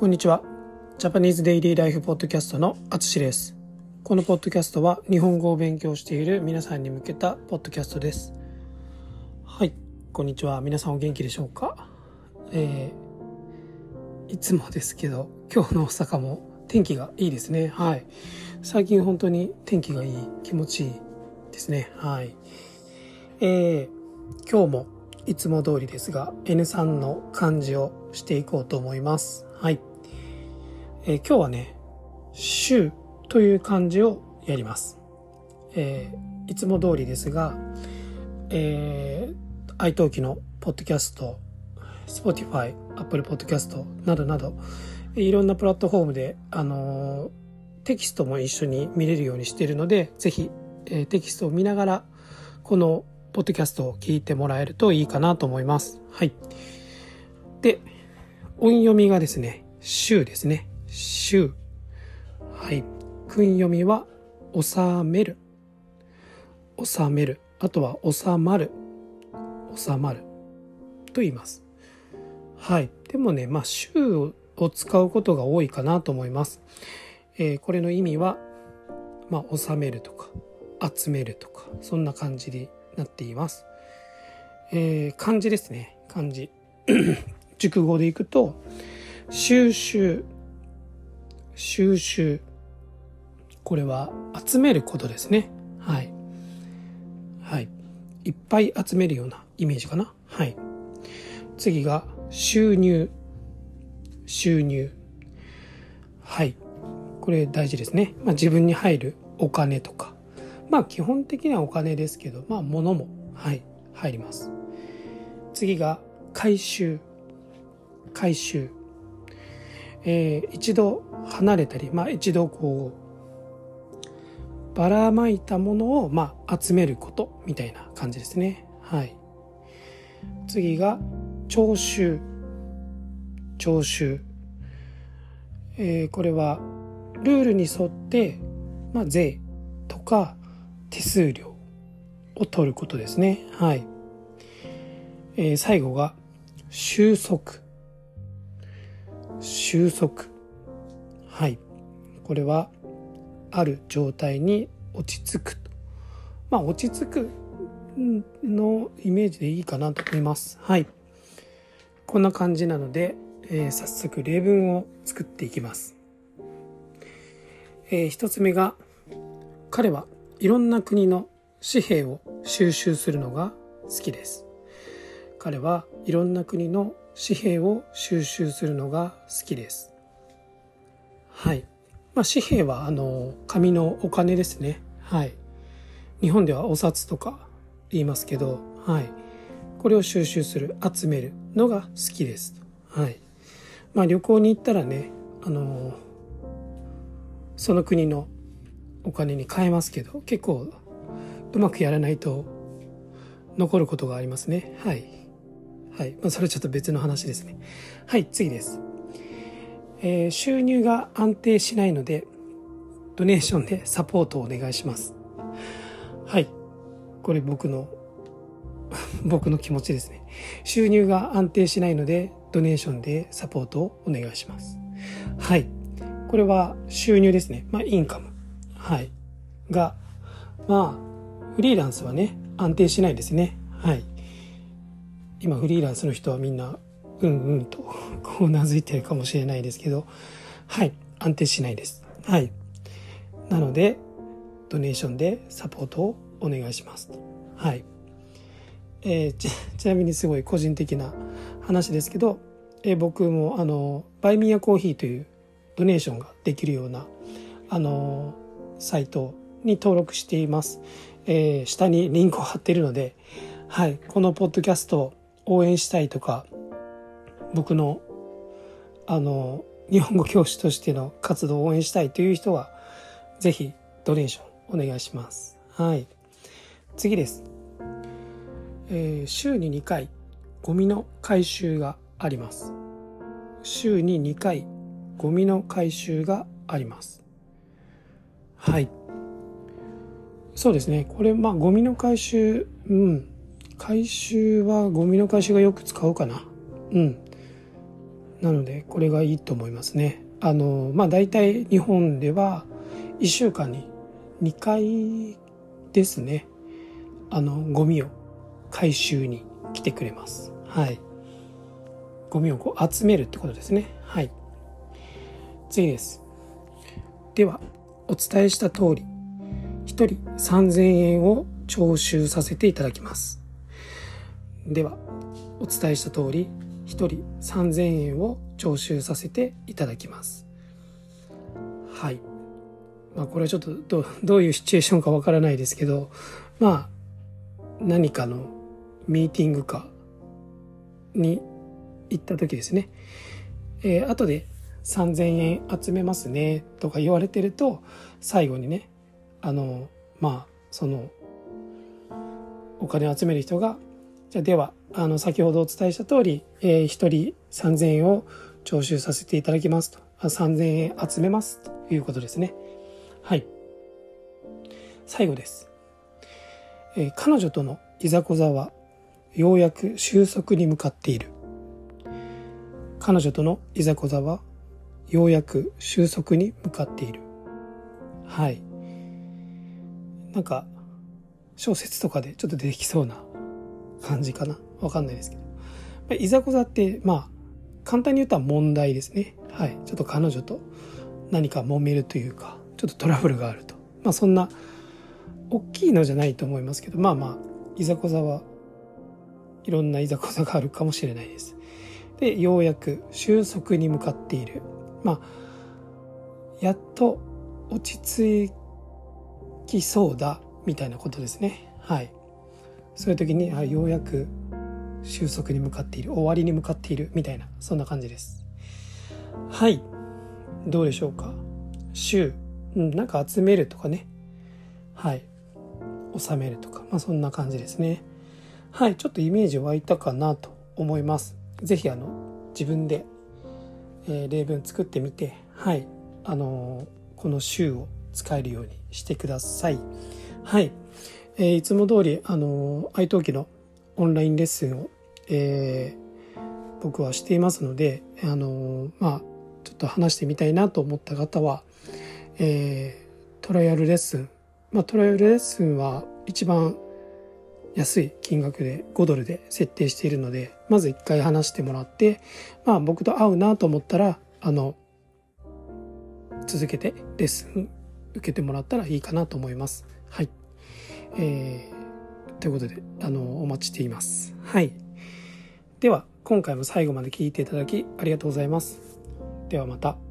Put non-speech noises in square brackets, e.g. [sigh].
こんにちは。ジャパニーズデイリーライフポッドキャストのあつしです。このポッドキャストは日本語を勉強している皆さんに向けたポッドキャストです。はい、こんにちは。皆さんお元気でしょうか？えー、いつもですけど、今日の大阪も天気がいいですね。はい。最近本当に天気がいい、気持ちいいですね。はい。えー、今日もいつも通りですが N3 の漢字をしていこうと思います。はい。えー、今日はね、週という漢字をやります。えー、いつも通りですが、えー、iTalk のポッドキャスト、Spotify、Apple Podcast などなど、いろんなプラットフォームで、あのー、テキストも一緒に見れるようにしているので、ぜひ、えー、テキストを見ながら、このポッドキャストを聞いてもらえるといいかなと思います。はい。で、音読みがですね、週ですね。週。はい。訓読みは、収める。収める。あとは、収まる。収まる。と言います。はい。でもね、まあ、週を使うことが多いかなと思います。えー、これの意味は、まあ、収めるとか、集めるとか、そんな感じでなっています。えー、漢字ですね。漢字。[clears throat] 熟語でいくと、収集、収集。これは集めることですね。はい。はい。いっぱい集めるようなイメージかな。はい。次が収入。収入。はい。これ大事ですね。まあ、自分に入るお金とか、まあ基本的にはお金ですけど、まあ物も、はい、入ります。次が回収。回収。えー、一度離れたり、まあ一度こう、ばらまいたものを、まあ集めることみたいな感じですね。はい。次が徴収。徴収。えー、これはルールに沿って、まあ、税とか手数料を取ることですね。はい。えー、最後が収束。収束。はい。これはある状態に落ち着くと。まあ落ち着くのイメージでいいかなと思います。はい。こんな感じなので、えー、早速例文を作っていきます。えー、一つ目が彼はいろんな国の紙幣を収集するのが好きです。彼はいろんな国の紙幣を収集するのが好きです。はい。まあ、紙幣はあの紙のお金ですね。はい。日本ではお札とか言いますけど、はい。これを収集する、集めるのが好きです。はい。まあ旅行に行ったらね、あのその国のお金に変えますけど結構うまくやらないと残ることがありますねはいはい、まあ、それちょっと別の話ですねはい次です、えー、収入が安定しないのでドネーションでサポートをお願いします。はい。これ僕の [laughs] 僕の気持ちですね。収入が安定しないのでドネーションでサポートをお願いします。はい。これは収入ですね。まあインカム。はい。が、まあ、フリーランスはね、安定しないですね。はい。今、フリーランスの人はみんな、うんうんと、[laughs] こうなずいてるかもしれないですけど、はい。安定しないです。はい。なので、ドネーションでサポートをお願いします。はい。えー、ち [laughs] ちなみにすごい個人的な話ですけど、えー、僕もあのバイミヤコーヒーというドネーションができるようなあのサイトに登録しています。えー、下にリンクを貼っているので、はい、このポッドキャストを応援したいとか、僕の、あの、日本語教師としての活動を応援したいという人は、ぜひドネーションお願いします。はい。次です。えー、週に2回、ゴミの回収があります。週に2回、ゴミの回収があります。はいそうですねこれまあゴミの回収うん回収はゴミの回収がよく使うかなうんなのでこれがいいと思いますね。あのまあ大体日本では1週間に2回ですね。あのゴミを回収に来てくれます。はい。ゴミをこう集めるってことですね。はい。次です。ではお伝えした通り1人3000円を徴収させていただきます。ではお伝えした通り1人3000円を徴収させていただきます。はい。まあこれはちょっとどどういうシチュエーションかわからないですけどまあ何かのミーティングかに行った時ですね、えー、後で3000円集めますねとか言われてると最後にねあのまあそのお金を集める人がじゃあではあの先ほどお伝えした通り、えー、1人3000円を徴収させていただきますと。3000円集めますということですね。はい。最後です、えー、彼女とのいざこざはようやく収束に向かっている。彼女とのいざこざはようやく収束に向かっている。はい。なんか小説とかでちょっと出てきそうな感じかな。わかんないですけど。いざこざってまあ簡単に言ったら問題ですね。はい。ちょっと彼女と何か揉めるというかちょっとトラブルがあると。まあそんな大きいのじゃないと思いますけどまあまあいざこざはいろんないざこざがあるかもしれないです。でようやく収束に向かっている。まあやっと落ち着きそうだみたいなことですね。はい。そういう時にあようやく収束に向かっている終わりに向かっているみたいなそんな感じです。はい。どうでしょうか。週、うん、なんか集めるとかね。はい。収めるとか。まあそんな感じですね。はい。ちょっとイメージ湧いたかなと思います。是非あの自分で、えー、例文作ってみてはい。あのー、この週を使えるようにしてください。はい。えー、いつも通り、あの、愛登記のオンラインレッスンを、えー、僕はしていますので、あの、まあ、ちょっと話してみたいなと思った方は、えー、トライアルレッスン、まあ、トライアルレッスンは一番安い金額で5ドルで設定しているので、まず一回話してもらって、まあ僕と合うなと思ったら、あの、続けてレッスン受けてもらったらいいかなと思います。はい。えー、ということで、あの、お待ちしています。はい。では、今回も最後まで聞いていただきありがとうございます。ではまた。